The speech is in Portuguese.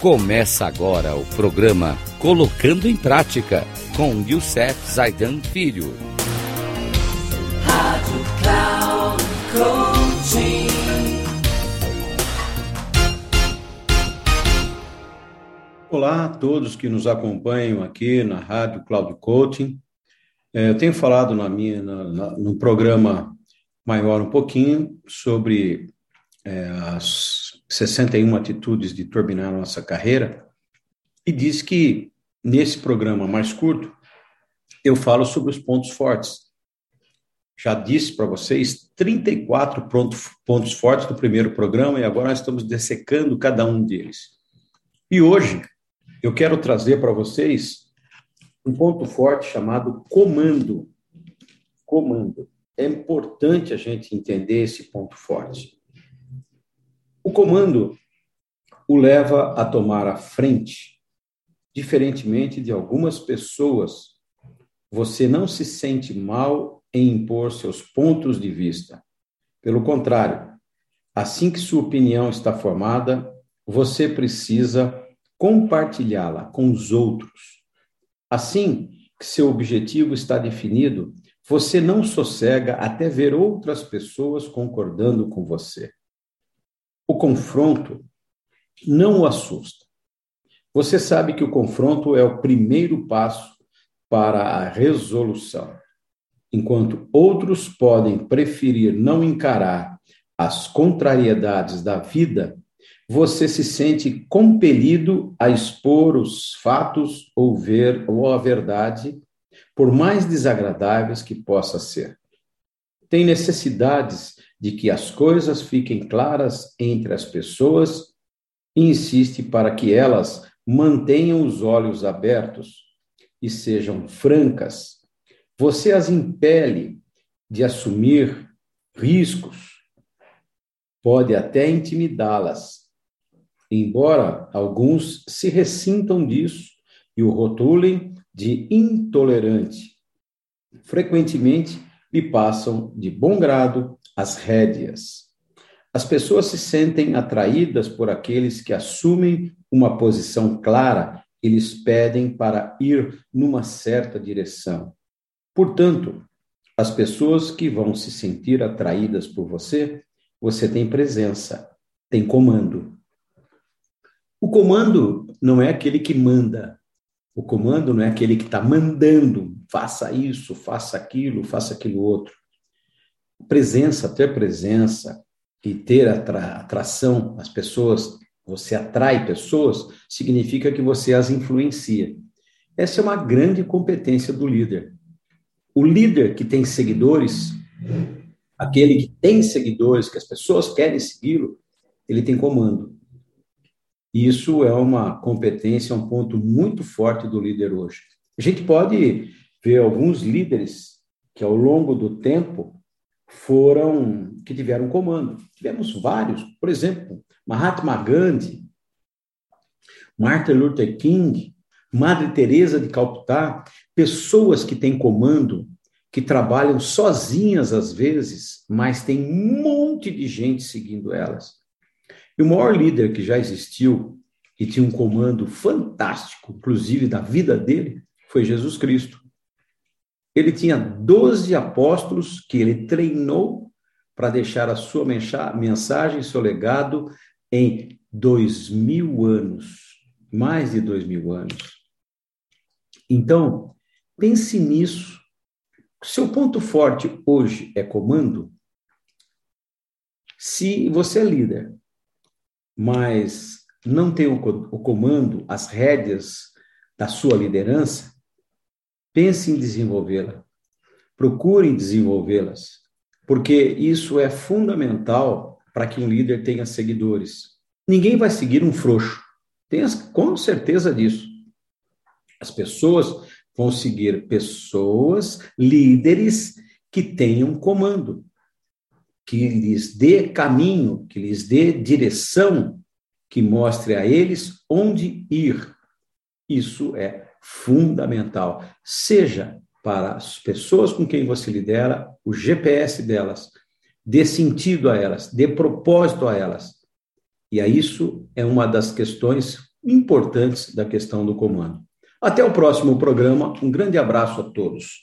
Começa agora o programa Colocando em Prática com Youssef Zaidan Filho. Rádio Cloud Coaching. Olá a todos que nos acompanham aqui na Rádio Cloud Coaching. É, eu tenho falado na minha, na, na, no programa maior um pouquinho sobre é, as 61 atitudes de turbinar nossa carreira, e diz que nesse programa mais curto eu falo sobre os pontos fortes. Já disse para vocês 34 pontos, pontos fortes do primeiro programa e agora nós estamos dessecando cada um deles. E hoje eu quero trazer para vocês um ponto forte chamado comando. Comando. É importante a gente entender esse ponto forte. O comando o leva a tomar a frente. Diferentemente de algumas pessoas, você não se sente mal em impor seus pontos de vista. Pelo contrário, assim que sua opinião está formada, você precisa compartilhá-la com os outros. Assim que seu objetivo está definido, você não sossega até ver outras pessoas concordando com você. O confronto não o assusta. Você sabe que o confronto é o primeiro passo para a resolução. Enquanto outros podem preferir não encarar as contrariedades da vida, você se sente compelido a expor os fatos ou ver ou a verdade, por mais desagradáveis que possa ser. Tem necessidades de que as coisas fiquem claras entre as pessoas e insiste para que elas mantenham os olhos abertos e sejam francas. Você as impele de assumir riscos, pode até intimidá-las, embora alguns se ressintam disso e o rotulem de intolerante. Frequentemente lhe passam de bom grado as rédeas. As pessoas se sentem atraídas por aqueles que assumem uma posição clara e lhes pedem para ir numa certa direção. Portanto, as pessoas que vão se sentir atraídas por você, você tem presença, tem comando. O comando não é aquele que manda. O comando não é aquele que está mandando, faça isso, faça aquilo, faça aquilo outro presença, ter presença e ter atra atração às pessoas, você atrai pessoas, significa que você as influencia. Essa é uma grande competência do líder. O líder que tem seguidores, aquele que tem seguidores, que as pessoas querem segui-lo, ele tem comando. Isso é uma competência, um ponto muito forte do líder hoje. A gente pode ver alguns líderes que, ao longo do tempo, foram que tiveram comando. Tivemos vários, por exemplo, Mahatma Gandhi, Martin Luther King, Madre Teresa de Calcutá, pessoas que têm comando, que trabalham sozinhas às vezes, mas tem um monte de gente seguindo elas. E o maior líder que já existiu e tinha um comando fantástico, inclusive da vida dele, foi Jesus Cristo. Ele tinha 12 apóstolos que ele treinou para deixar a sua mensagem, seu legado em dois mil anos, mais de dois mil anos. Então, pense nisso. Seu ponto forte hoje é comando. Se você é líder, mas não tem o comando, as rédeas da sua liderança, Pense em desenvolvê-la. Procure desenvolvê-las, porque isso é fundamental para que um líder tenha seguidores. Ninguém vai seguir um frouxo. Tenha com certeza disso. As pessoas vão seguir pessoas, líderes que tenham comando, que lhes dê caminho, que lhes dê direção, que mostre a eles onde ir. Isso é fundamental, seja para as pessoas com quem você lidera, o GPS delas, dê sentido a elas, dê propósito a elas. E a isso é uma das questões importantes da questão do comando. Até o próximo programa. Um grande abraço a todos.